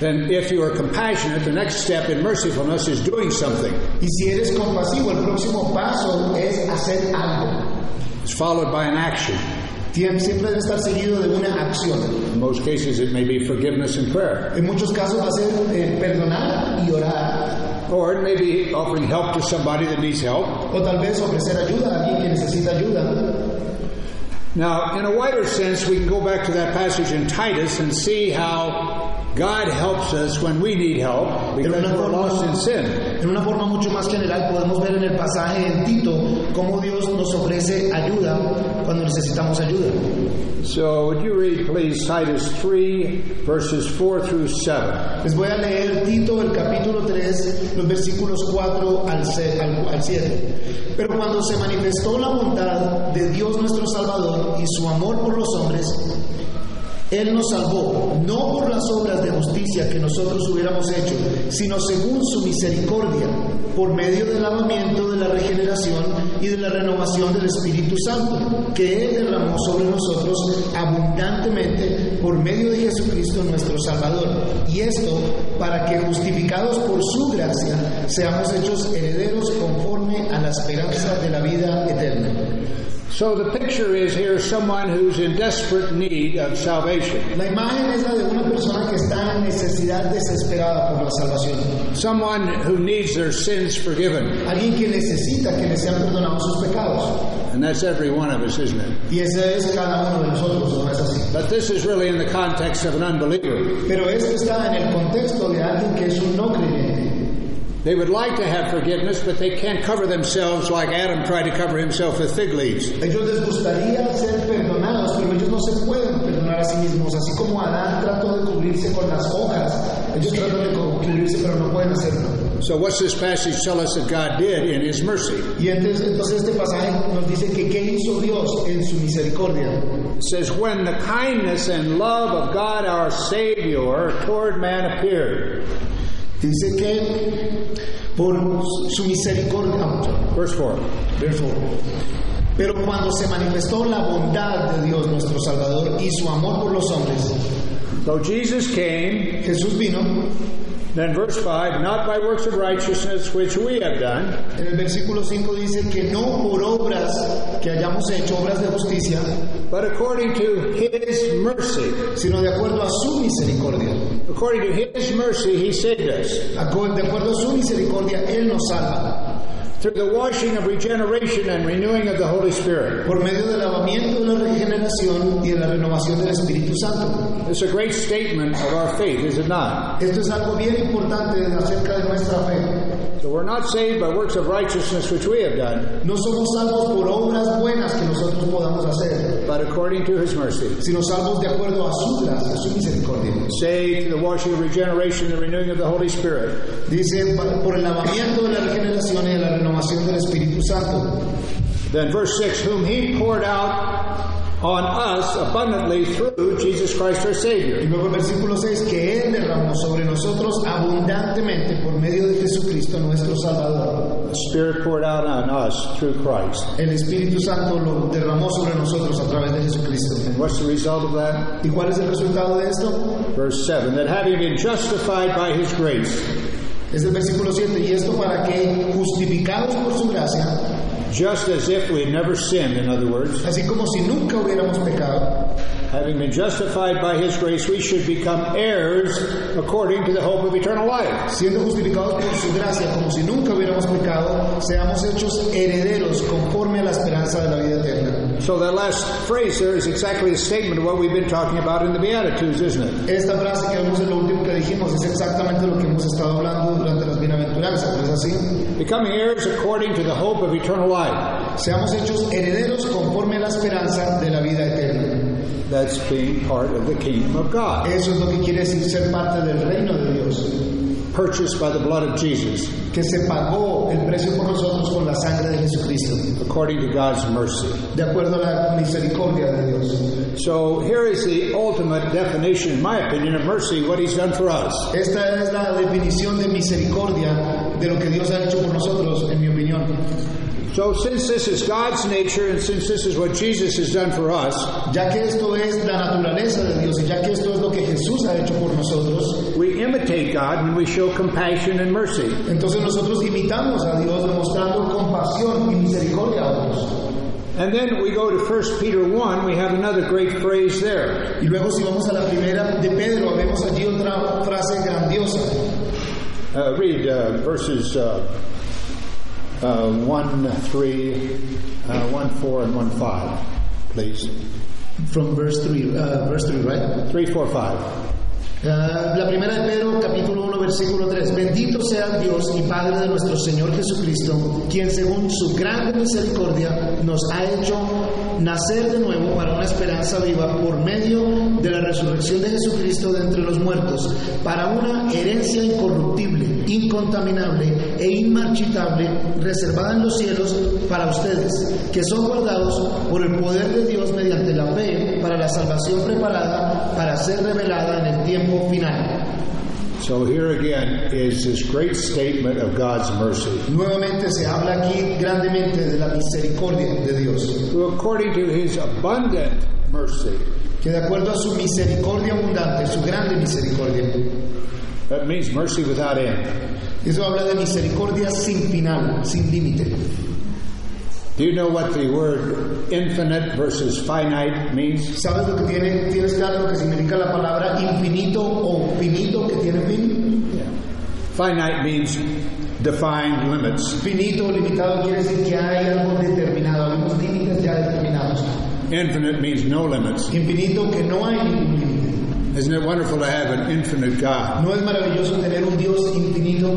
Then, if you are compassionate, the next step in mercifulness is doing something. Y si eres compasivo, el próximo paso es hacer algo. It's followed by an action. Siempre debe estar seguido de una acción. In most cases, it may be forgiveness and prayer, En muchos casos va a ser eh, perdonar y orar. or it may be offering help to somebody that needs help. O tal vez ofrecer ayuda a alguien que necesita ayuda. Now, in a wider sense, we can go back to that passage in Titus and see how God helps us when we need help because una we're forma- lost in sin. En una forma mucho más general podemos ver en el pasaje en Tito cómo Dios nos ofrece ayuda cuando necesitamos ayuda. So, would you read, please, Titus 3, verses 4 through 7? Les voy a leer Tito el capítulo 3, los versículos 4 al se- al al 7. Pero cuando se manifestó la bondad de Dios nuestro Salvador y su amor por los hombres, Él nos salvó, no por las obras de justicia que nosotros hubiéramos hecho, sino según su misericordia, por medio del lavamiento de la regeneración y de la renovación del Espíritu Santo, que Él derramó sobre nosotros abundantemente por medio de Jesucristo nuestro Salvador. Y esto para que justificados por su gracia seamos hechos herederos conforme a la esperanza de la vida eterna. So, the picture is here someone who's in desperate need of salvation, La imagen es la de una persona que está en necesidad desesperada por la salvación. someone who needs their sins forgiven. Alguien que necesita que le sean perdonados sus pecados. And that's every one of us, isn't it? Y ese es cada uno de nosotros, ¿no es así? But this is really in the context of an unbeliever. Pero esto está en el contexto de alguien que es un no creyente. They would like to have forgiveness, but they can't cover themselves like Adam tried to cover himself with fig leaves. Ellos les gustaría ser perdonados, pero ellos no se pueden perdonar a sí mismos. Así como Adán trató de cubrirse con las hojas, ellos tratan de cubrirse, pero no pueden hacerlo. So, what's this passage tell us that God did in His mercy? Y entonces, entonces este pasaje nos dice que qué hizo Dios en su misericordia. It says, When the kindness and love of God our Savior toward man appeared. Dice que por su misericordia, Verse 4. verso, pero cuando se manifestó la bondad de Dios nuestro Salvador y su amor por los hombres, So, Jesus came, Jesús vino, then verse 5, not by works of righteousness which we have done, en el versículo 5 dice que no por obras que hayamos hecho, obras de justicia, but according to His mercy. sino de acuerdo a su misericordia. According to His mercy, He saved us. De acuerdo a su misericordia, Él nos salva. Through the washing of regeneration and renewing of the Holy Spirit. Por medio del lavamiento de la regeneración y de la renovación del Espíritu Santo. It's a great statement of our faith, is it not? Esto es algo bien importante acerca de nuestra fe. So we're not saved by works of righteousness which we have done, No somos salvos por obras buenas que nosotros podamos hacer, but according to His mercy. sino salvos de acuerdo a su gracia, a su misericordia. Saved through the washing of regeneration and the renewing of the Holy Spirit. Dice, por el lavamiento de la regeneración y de la renovación del Espíritu Santo. Then verse 6, whom He poured out on us abundantly through Jesus Christ our Savior. Y luego el versículo 6, que Él derramó sobre nosotros abundantemente por medio de Jesucristo nuestro Salvador. The Spirit poured out on us through Christ. El Espíritu Santo lo derramó sobre nosotros a través de Jesucristo. And what's the result of that? ¿Y cuál es el resultado de esto? Verse 7, that having been justified by His grace, Es el versículo 7, y esto para que, justificados por su gracia, just as if we had never sinned, in other words, así como si nunca hubiéramos pecado, having been justified by his grace, we should become heirs according to the hope of eternal life. Siendo justificados por su gracia, como si nunca hubiéramos pecado, seamos hechos herederos conforme a la esperanza de la vida eterna. So that last phrase there is exactly a statement of what we've been talking about in the Beatitudes, isn't it? Esta frase que vemos en lo último que dijimos es exactamente lo que hemos estado hablando durante las bienaventuranzas, ¿no es así? Becoming heirs according to the hope of eternal life. Seamos hechos herederos conforme a la esperanza de la vida eterna. That's being part of the kingdom of God, Eso es lo que quiere decir ser parte del reino de Dios, purchased by the blood of Jesus, que se pagó el precio por nosotros con la sangre de Jesucristo, according to God's mercy. de acuerdo a la misericordia de Dios. So here is the ultimate definition, in my opinion, of mercy, what he's done for us. Esta es la definición de misericordia de lo que Dios ha hecho por nosotros, en mi opinión. So since this is God's nature and since this is what Jesus has done for us, Ya que esto es la naturaleza de Dios y ya que esto es lo que Jesús ha hecho por nosotros, we imitate God when we show compassion and mercy. entonces nosotros imitamos a Dios demostrando compasión y misericordia a otros. And then we go to 1 Peter 1, we have another great phrase there. Y luego si vamos a la primera de Pedro, vemos allí otra frase grandiosa. Uh, read uh, verses uh, uh, 1, 3, uh, 1, 4, and 1, 5, please. From verse 3, uh, verse 3, right? 3, 4, 5. Ah, la primera de Pedro, capítulo 1, versículo 3. Bendito sea Dios y Padre de nuestro Señor Jesucristo, quien según su grande misericordia nos ha hecho nacer de nuevo para una esperanza viva por medio de la resurrección de Jesucristo de entre los muertos, para una herencia incorruptible, incontaminable e inmarchitable, reservada en los cielos para ustedes, que son guardados por el poder de Dios mediante la fe para la salvación preparada para ser revelada en el tiempo final. So here again is this great statement of God's mercy. Nuevamente se habla aquí grandemente de la misericordia de Dios, Who, according to his abundant mercy, que de acuerdo a su misericordia abundante, su grande misericordia, that means mercy without end. eso habla de misericordia sin final, sin límite. Do you know what the word infinite versus finite means? ¿Sabes lo que tiene, tienes claro lo que significa la palabra infinito o finito que tiene fin? Finite means defined limits. Finito limitado quiere decir que hay algo determinado, hay unos límites ya determinados. Infinite means no limits. Infinito que no hay ningún límite. Isn't it wonderful to have an infinite God? No es maravilloso tener un Dios infinito,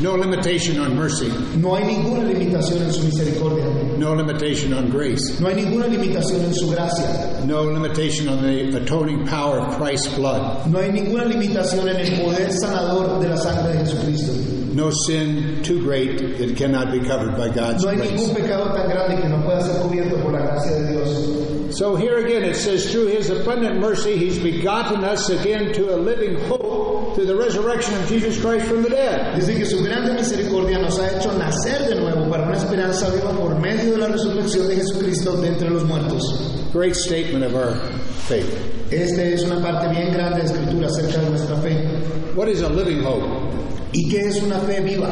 No limitation on mercy, no hay ninguna limitación en su misericordia, no limitation on grace, no hay ninguna limitación en su gracia, no limitation on the atoning power of Christ's blood, no hay ninguna limitación en el poder sanador de la sangre de Jesucristo. no sin too great that it cannot be covered by God's No hay grace. ningún pecado tan grande que no pueda ser cubierto por la gracia de Dios. So here again it says, through his abundant mercy, he's begotten us again to a living hope through the resurrection of Jesus Christ from the dead. Dice que su grande misericordia nos ha hecho nacer de nuevo para una esperanza viva por medio de la resurrección de Jesucristo de entre los muertos. Great statement of our faith. Esta es una parte bien grande de Escritura acerca de nuestra fe. What is a living hope? ¿Y qué es una fe viva?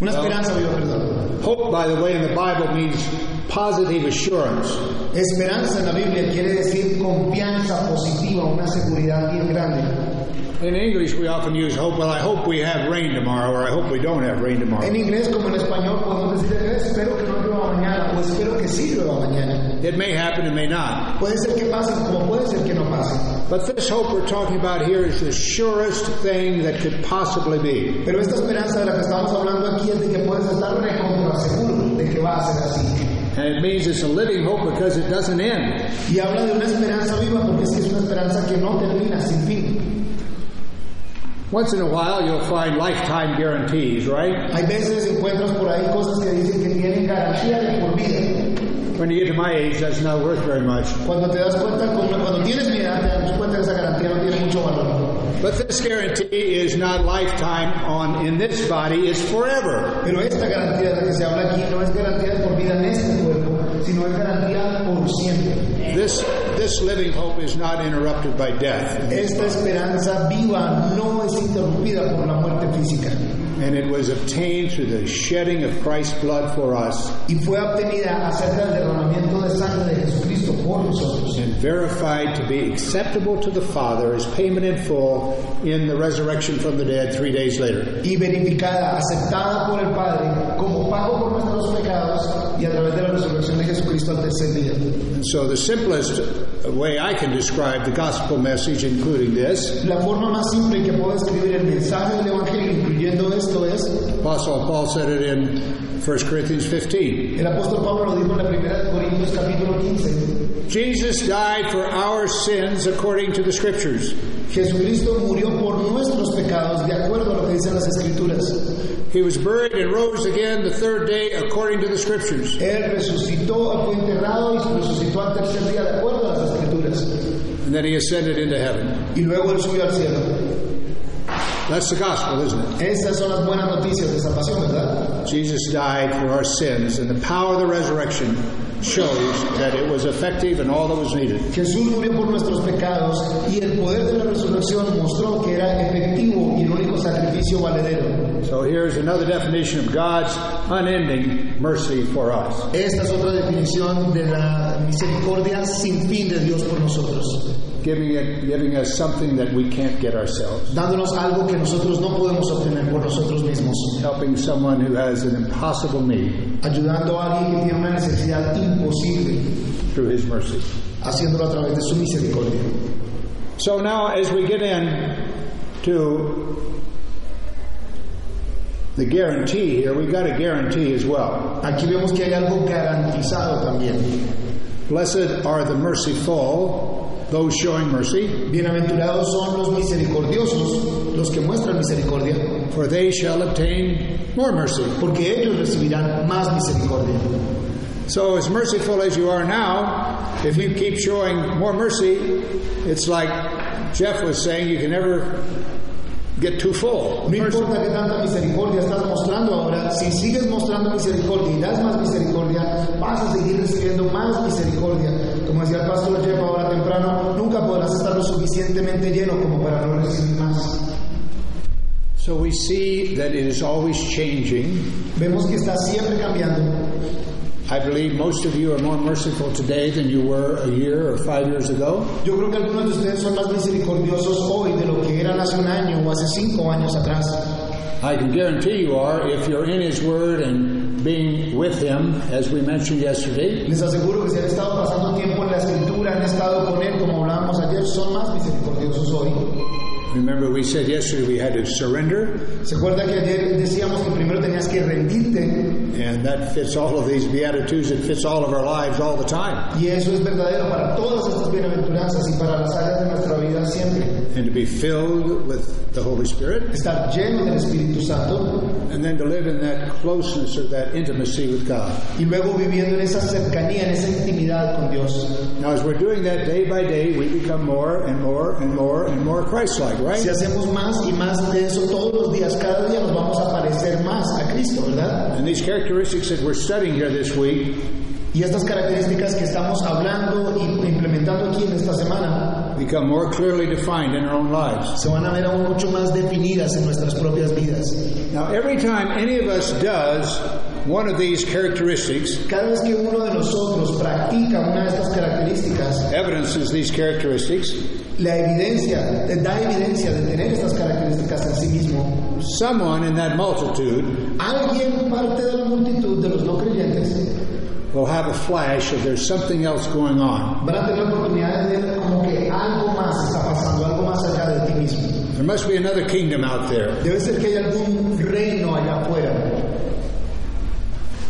Una esperanza viva, perdón. Hope, by the way, in the Bible means positive assurance. Esperanza en la Biblia quiere decir confianza positiva, una seguridad bien grande. In English, we often use hope. Well, I hope we have rain tomorrow, or I hope we don't have rain tomorrow. En inglés como en español podemos decir, "Eh, espero que no llueva mañana o espero que sí llueva mañana. It may happen, it may not. Puede ser que pase como puede ser que no pase. But this hope we're talking about here is the surest thing that could possibly be. Pero esta esperanza de la que estamos hablando aquí es de que puedes estar recontra seguro de que va a ser así. And it means it's a living hope because it doesn't end. Y habla de una esperanza viva porque es que es una esperanza que no termina sin fin. Once in a while, you'll find lifetime guarantees, right? Hay veces encuentras por ahí cosas que dicen que tienen garantía de por vida. When you get to my age, that's not worth very much. Cuando te das cuenta, cuando tienes mi edad, te das cuenta que esa garantía no tiene mucho valor. But this guarantee is not lifetime on in this body, it's forever. Pero esta garantía de la que se habla aquí no es garantía por vida en este cuerpo, sino es garantía por siempre. This this living hope is not interrupted by death. Esta esperanza viva no es interrumpida por la muerte física. and it was obtained through the shedding of Christ's blood for us, y fue obtenida acerca del derramamiento de sangre de Jesucristo and verified to be acceptable to the Father as payment in full in the resurrection from the dead three days later. y verificada, aceptada por el Padre como pago por nuestros pecados y a través de la resurrección de Jesucristo al tercer día. And so, the simplest way I can describe the gospel message, including this, La forma más simple que puedo escribir el mensaje del Evangelio, incluyendo esto, es, Apostle Paul said it in 1 Corinthians 15. el apóstol Pablo lo dijo en la primera de Corintios capítulo 15, Jesus died for our sins according to the Scriptures. Jesucristo murió por nuestros pecados de acuerdo a lo que dicen las Escrituras. He was buried and rose again the third day according to the Scriptures. Él resucitó, fue enterrado y resucitó al tercer día de acuerdo a las Escrituras. And then he ascended into heaven. Y luego él subió al cielo. That's the gospel, isn't it? Son las buenas noticias de salvación, ¿verdad? Jesus died for our sins, and the power of the resurrection shows that it was effective and all that was needed. Jesús murió por nuestros pecados y el poder de la resurrección mostró que era efectivo y el único sacrificio valedero. So here's another definition of God's unending mercy for us. Esta es otra definición de la misericordia sin fin de Dios por nosotros, Giving, it, giving us something that we can't get ourselves. dándonos algo que nosotros no podemos obtener por nosotros mismos, Helping someone who has an impossible need ayudando a alguien que tiene una necesidad imposible, through his mercy. haciéndolo a través de su misericordia. So now, as we get in to the guarantee here, we've got a guarantee as well. Aquí vemos que hay algo garantizado también. Blessed are the merciful, those showing mercy, Bienaventurados son los misericordiosos, los que muestran misericordia, for they shall obtain more mercy. porque ellos recibirán más misericordia. So, as merciful as you are now, if you keep showing more mercy, it's like Jeff was saying, you can never get too full. No importa que tanta misericordia estás mostrando ahora, si sigues mostrando misericordia y das más misericordia, vas a seguir recibiendo más misericordia. Como decía el pastor Jeff ahora temprano, nunca podrás estar lo suficientemente lleno como para no recibir más. So, we see that it is always changing. Vemos que está siempre cambiando. I believe most of you are more merciful today than you were a year or five years ago. Yo creo que algunos de ustedes son más misericordiosos hoy de lo que eran hace un año o hace cinco años atrás. I can guarantee you are if you're in His Word and being with Him, as we mentioned yesterday. Les aseguro que si han estado pasando tiempo en la escritura, han estado con Él, como hablábamos ayer, son más misericordiosos hoy. Remember, we said yesterday we had to surrender, ¿Se acuerda que ayer decíamos que primero tenías que rendirte? and that fits all of these Beatitudes, it fits all of our lives all the time. Y eso es verdadero para todas estas bienaventuranzas y para las áreas de nuestra vida siempre. And to be filled with the Holy Spirit, Estar lleno del Espíritu Santo and then to live in that closeness or that intimacy with God. y luego viviendo en esa cercanía, en esa intimidad con Dios. Now, as we're doing that day by day, we become more and more and more and more Christ like, right? Si hacemos más y más de eso todos los días, cada día nos vamos a parecer más a Cristo, ¿verdad? And these characteristics that we're studying here this week Y estas características que estamos hablando y implementando aquí en esta semana become more clearly defined in our own lives. se van a ver aún mucho más definidas en nuestras propias vidas. Now, every time any of us does one of these characteristics, Cada vez que uno de nosotros practica una de estas características, evidences these characteristics, la evidencia, da evidencia de tener estas características en sí mismo, someone in that multitude alguien parte de la multitud de los no creyentes will have a flash of there's something else going on. van a tener la oportunidad de ver como que algo más está pasando, algo más allá de ti mismo. There must be another kingdom out there. Debe ser que hay algún reino allá afuera.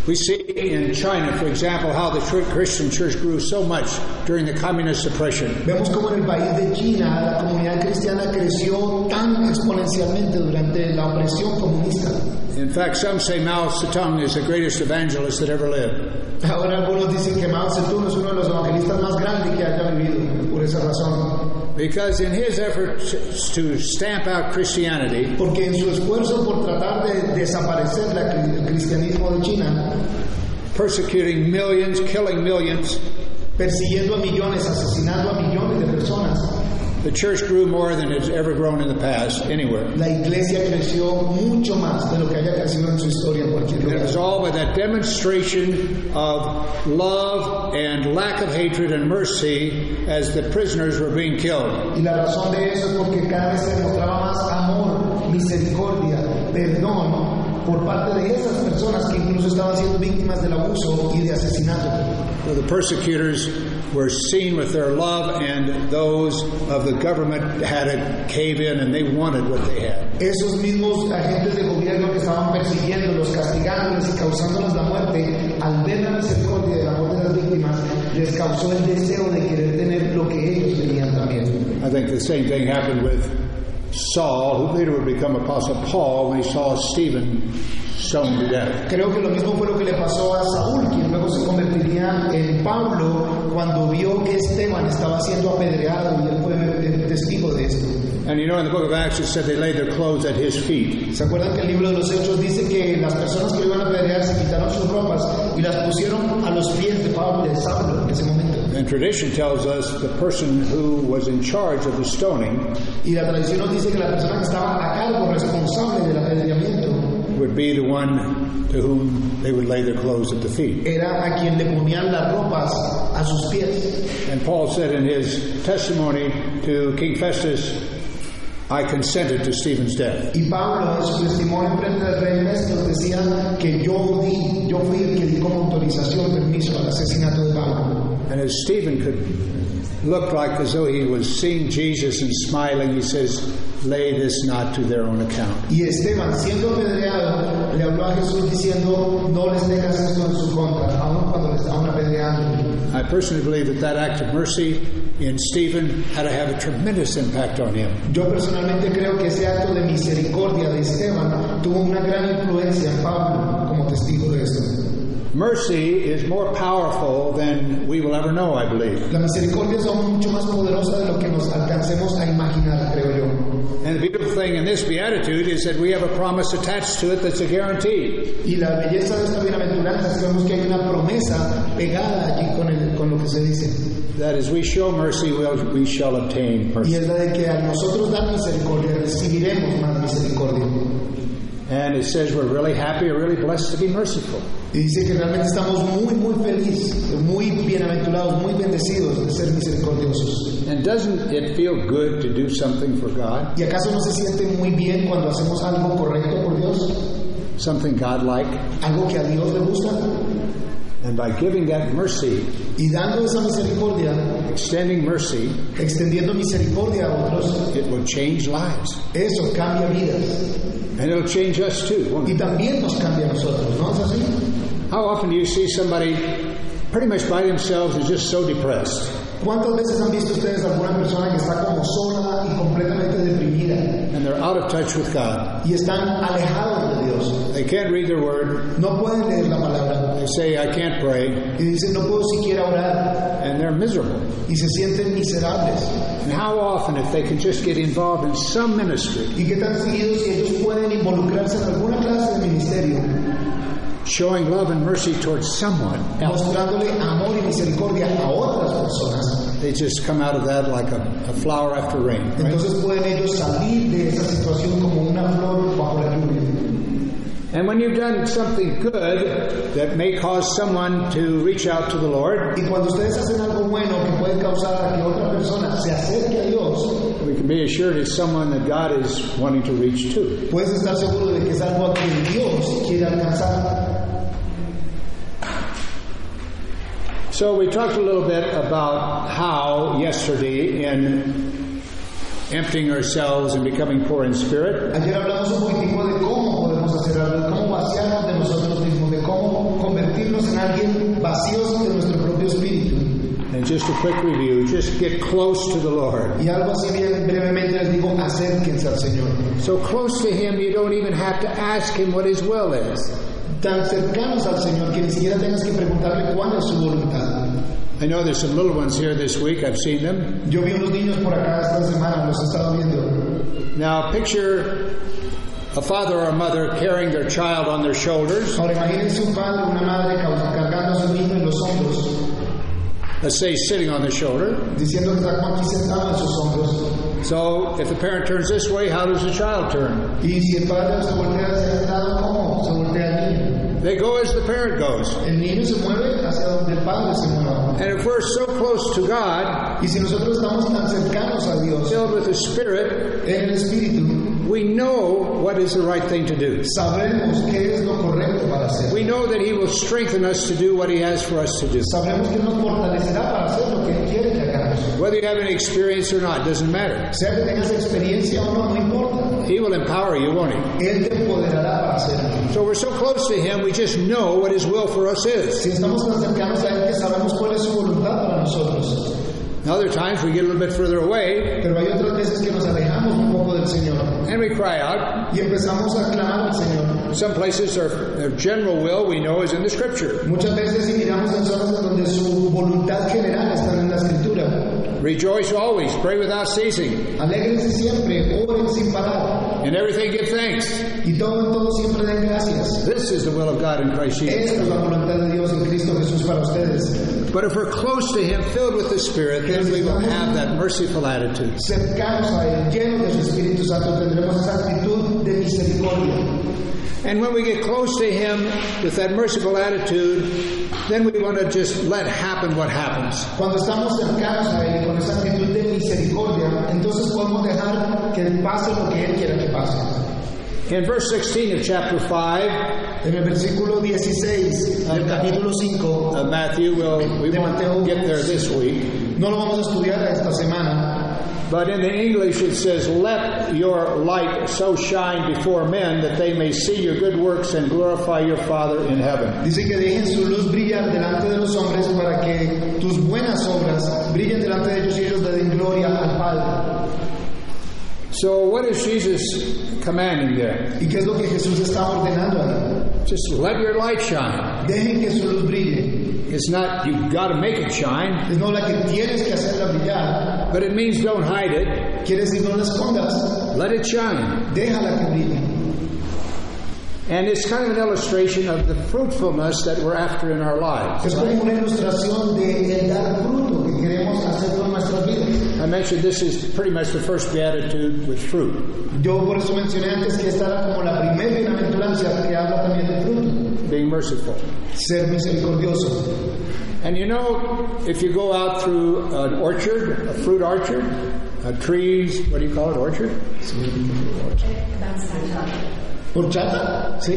We see in China, for example, how the Christian church grew so much during the communist suppression. Vemos como en el país de China la comunidad cristiana creció tan exponencialmente durante la opresión comunista. In fact, some say Mao Zedong is the greatest evangelist that ever lived. Ahora algunos dicen que Mao Zedong es uno de los evangelistas más grandes que haya vivido, por esa razón. Because in his efforts to stamp out Christianity, Porque en su esfuerzo por tratar de desaparecer la el cristianismo de China, persecuting millions, killing millions, persiguiendo a millones, asesinando a millones de personas, The church grew more than it's ever grown in the past anywhere. La iglesia creció mucho más de lo que haya crecido en su historia en cualquier And it was all by that demonstration of love and lack of hatred and mercy as the prisoners were being killed. Y la razón de eso es porque cada vez se demostraba más amor, misericordia, perdón por parte de esas personas que incluso estaban siendo víctimas del abuso y de asesinato. The persecutors were seen with their love, and those of the government had to cave in and they wanted what they had. Esos mismos agentes de gobierno que estaban persiguiéndolos, castigándoles y causándoles la muerte, al ver la misericordia y el amor de las víctimas, les causó el deseo de querer tener lo que ellos tenían también. I think the same thing happened with Saul, who later would become Apostle Paul, when he saw Stephen stoned to death. Creo que lo mismo fue lo que le pasó a Saúl, quien luego se convertiría en Pablo cuando vio que Esteban estaba siendo apedreado y él fue testigo de esto. And you know, in the book of Acts, it said they laid their clothes at his feet. ¿Se acuerdan que el libro de los Hechos dice que las personas que lo iban a apedrear se quitaron sus ropas y las pusieron a los pies de Pablo, de Saulo en ese momento? And tradition tells us the person who was in charge of the stoning Y la tradición nos dice que la persona que estaba a cargo, responsable del apedreamiento, would be the one to whom they would lay their clothes at the feet. era a quien le ponían las ropas a sus pies. And Paul said in his testimony to King Festus, I consented to Stephen's death. Y Pablo, en su testimonio frente al rey Festus, decía que yo di, yo fui el que di como autorización, permiso al asesinato de Pablo. And as Stephen could look like as though he was seeing Jesus and smiling, he says, Lay this not to their own account. Y Esteban, siendo apedreado, le habló a Jesús diciendo, no les tengas esto en su contra, aun cuando le estaban apedreando. I personally believe that that act of mercy in Stephen had to have a tremendous impact on him. Yo personalmente creo que ese acto de misericordia de Esteban tuvo una gran influencia en Pablo como testigo de esto. Mercy is more powerful than we will ever know, I believe. La misericordia es aún mucho más poderosa de lo que nos alcancemos a imaginar, creo yo. And the beautiful thing in this beatitude is that we have a promise attached to it that's a guarantee. Y la belleza de esta bienaventuranza es que vemos que hay una promesa pegada allí con, el- con lo que se dice. That as we show mercy, we'll, we shall obtain mercy. Y es la de que al nosotros dar misericordia recibiremos más misericordia. And it says we're really happy or really blessed to be merciful. Y dice que realmente estamos muy, muy felices, muy bienaventurados, muy bendecidos de ser misericordiosos. And doesn't it feel good to do something for God? ¿Y acaso no se siente muy bien cuando hacemos algo correcto por Dios? Something God-like? Algo que a Dios le gusta. And by giving that mercy, Y dando esa misericordia, extending mercy, extendiendo misericordia a otros, it will change lives. eso cambia vidas. And it'll change us too, Y también nos cambia a nosotros, ¿no es así? How often do you see somebody pretty much by themselves who's just so depressed? ¿Cuántas veces han visto ustedes alguna persona que está como sola y completamente deprimida And they're out of touch with God. y están alejados de Dios? They can't read their word. No pueden leer la palabra They say, I can't pray. y dicen no puedo siquiera orar And they're miserable. y se sienten miserables. And how often, if they can just get involved in some ministry, ¿Y qué tan seguidos si ellos pueden involucrarse en alguna clase de ministerio, showing love and mercy towards someone else, mostrándole amor y misericordia a otras personas? they just come out of that like a, a flower after rain. Right? Entonces pueden ellos salir de esa situación como una flor bajo la lluvia. And when you've done something good that may cause someone to reach out to the Lord, Y cuando ustedes hacen algo bueno que puede causar a que otra persona se acerque a Dios, we can be assured it's someone that God is wanting to reach to. puedes estar seguro de que es algo a quien Dios quiere alcanzar. So we talked a little bit about how yesterday in emptying ourselves and becoming poor in spirit, Ayer hablamos un poquitico de cómo podemos hacer algo, cómo vaciarnos de nosotros mismos, de cómo convertirnos en alguien vacíos de nuestro propio espíritu. and just a quick review, just get close to the Lord. Y algo así bien brevemente les digo, acérquense al Señor. So close to Him, you don't even have to ask Him what His will is. Tan cercanos al Señor que ni siquiera tengas que preguntarle cuál es su voluntad. I know there's some little ones here this week, I've seen them. Yo vi unos niños por acá esta semana, los he estado viendo. Now picture a father or a mother carrying their child on their shoulders. Ahora imagínense un padre o una madre cargando a su niño en los hombros. let's say, sitting on the shoulder. diciendo que está aquí sentado en sus hombros. So if the parent turns this way, how does the child turn? Y si el padre se voltea hacia el lado, ¿cómo? Se voltea el niño. They go as the parent goes. El niño se mueve hacia donde el padre se mueva. And if we're so close to God, Y si nosotros estamos tan cercanos a Dios, filled with the Spirit, en el Espíritu, we know what is the right thing to do. sabremos qué es lo correcto para hacer. We know that He will strengthen us to do what He has for us to do. Sabremos que nos fortalecerá para hacer lo que quiere que hagamos. Whether you have any experience or not, doesn't matter. Sea que tengas experiencia o no, no importa. He will empower you, won't He? Él te empoderará para hacerlo. So we're so close to Him, we just know what His will for us is. Si estamos tan cercanos a Él que sabemos cuál es su voluntad para nosotros. Other times we get a little bit further away Pero hay otras veces que nos alejamos un poco del Señor and we cry out. y empezamos a clamar al Señor. Some places their, their general will we know is in the Scripture. Muchas veces si miramos en zonas donde su voluntad general está en la Escritura. Rejoice always, pray without ceasing. Alégrense siempre, oren sin parar. In everything give thanks. Y todo en todo siempre den gracias. This is the will of God in Christ Jesus. Esta es la voluntad de Dios en Cristo Jesús para ustedes. But if we're close to Him, filled with the Spirit, then we will have that merciful attitude. Cercanos a Él, llenos de su Espíritu Santo, tendremos esa actitud de misericordia. And when we get close to Him with that merciful attitude, then we want to just let happen what happens. Cuando estamos cercanos a Él con esa actitud de misericordia, entonces podemos dejar que pase lo que Él quiera que pase. In verse 16 of chapter 5 En el versículo 16 del capítulo 5, of uh, Matthew, we'll, we won't get there this week, no lo vamos a estudiar esta semana, but in the English it says, Let your light so shine before men that they may see your good works and glorify your Father in heaven. dice que dejen su luz brillar delante de los hombres para que tus buenas obras brillen delante de ellos y ellos den gloria al Padre. So, what is Jesus commanding there? ¿Y qué es lo que Jesús está ordenando? Just let your light shine. Dejen que su luz brille. It's not you've got to make it shine, Es no la que tienes que hacerla brillar, but it means don't hide it. quiere decir no la escondas, Let it shine. déjala que brille. And it's kind of an illustration of the fruitfulness that we're after in our lives. Es como una ilustración de el dar fruto que queremos hacer con nuestras vidas. I mentioned this is pretty much the first beatitude with fruit. Yo por eso mencioné antes que esta era como la primera bienaventurancia que habla también de fruto, merciful. ser misericordioso. And you know, if you go out through an orchard, a fruit orchard, uh, trees, what do you call it, orchard? ¿Horchata? Sí.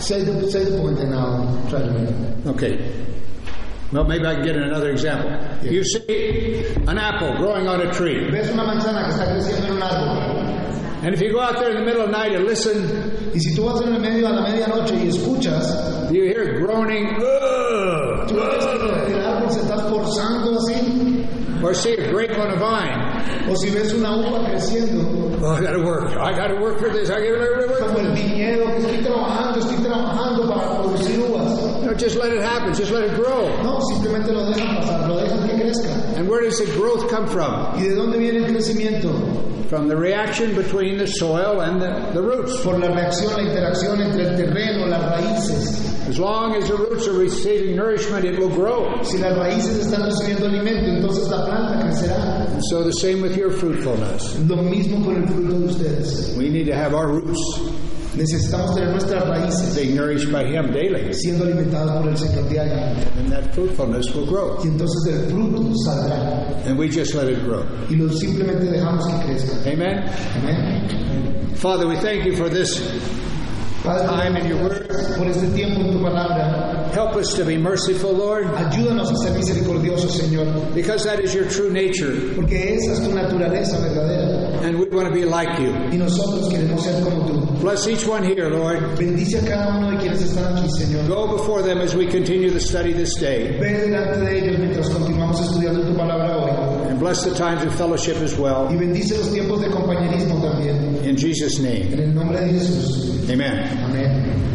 Say the, say the point and I'll try to make it. Okay. Well, maybe I can get another example. You see an apple growing on a tree, Ves una manzana que está creciendo en un árbol and if you go out there in the middle of the night and listen, y si tú vas en el medio a la medianoche y escuchas, you hear groaning, "Ugh, tú ves que el árbol se está esforzando así, or see a grape on a vine. o si ves una uva creciendo, Oh, I got to work. I got to work for this. I got to work. como el viñedo, estoy trabajando, estoy trabajando para producir uvas. No, just let it happen. Just let it grow. No, simplemente lo dejan pasar, lo dejan que crezca. And where does the growth come from? ¿Y de dónde viene el crecimiento? From the reaction between the soil and the, the roots. Por la reacción, la interacción entre el terreno, las raíces. As long as the roots are receiving nourishment, it will grow. Si las raíces están recibiendo alimento, entonces la planta crecerá. And so the same with your fruitfulness. Lo mismo con el fruto de ustedes. We need to have our roots Necesitamos tener nuestras raíces being nourished by Him daily, siendo alimentadas por el Señor diario. and that fruitfulness will grow. Y entonces el fruto saldrá. And we just let it grow. Y lo simplemente dejamos que crezca. Amen. Amén. Father, we thank you for this time in your word. por este tiempo en tu palabra, Help us to be merciful, Lord, ayúdanos a ser misericordiosos, Señor, because that is your true nature, porque esa es tu naturaleza verdadera. and we want to be like you. Y nosotros queremos ser como tú. Bless each one here, Lord. Bendice a cada uno de quienes están aquí, Señor. Go before them as we continue the study this day, Ve delante de ellos mientras continuamos estudiando tu palabra hoy. Bless the times of fellowship as well. Y bendice los tiempos de compañerismo también. In Jesus' name, En el nombre de Jesús. amen. Amén.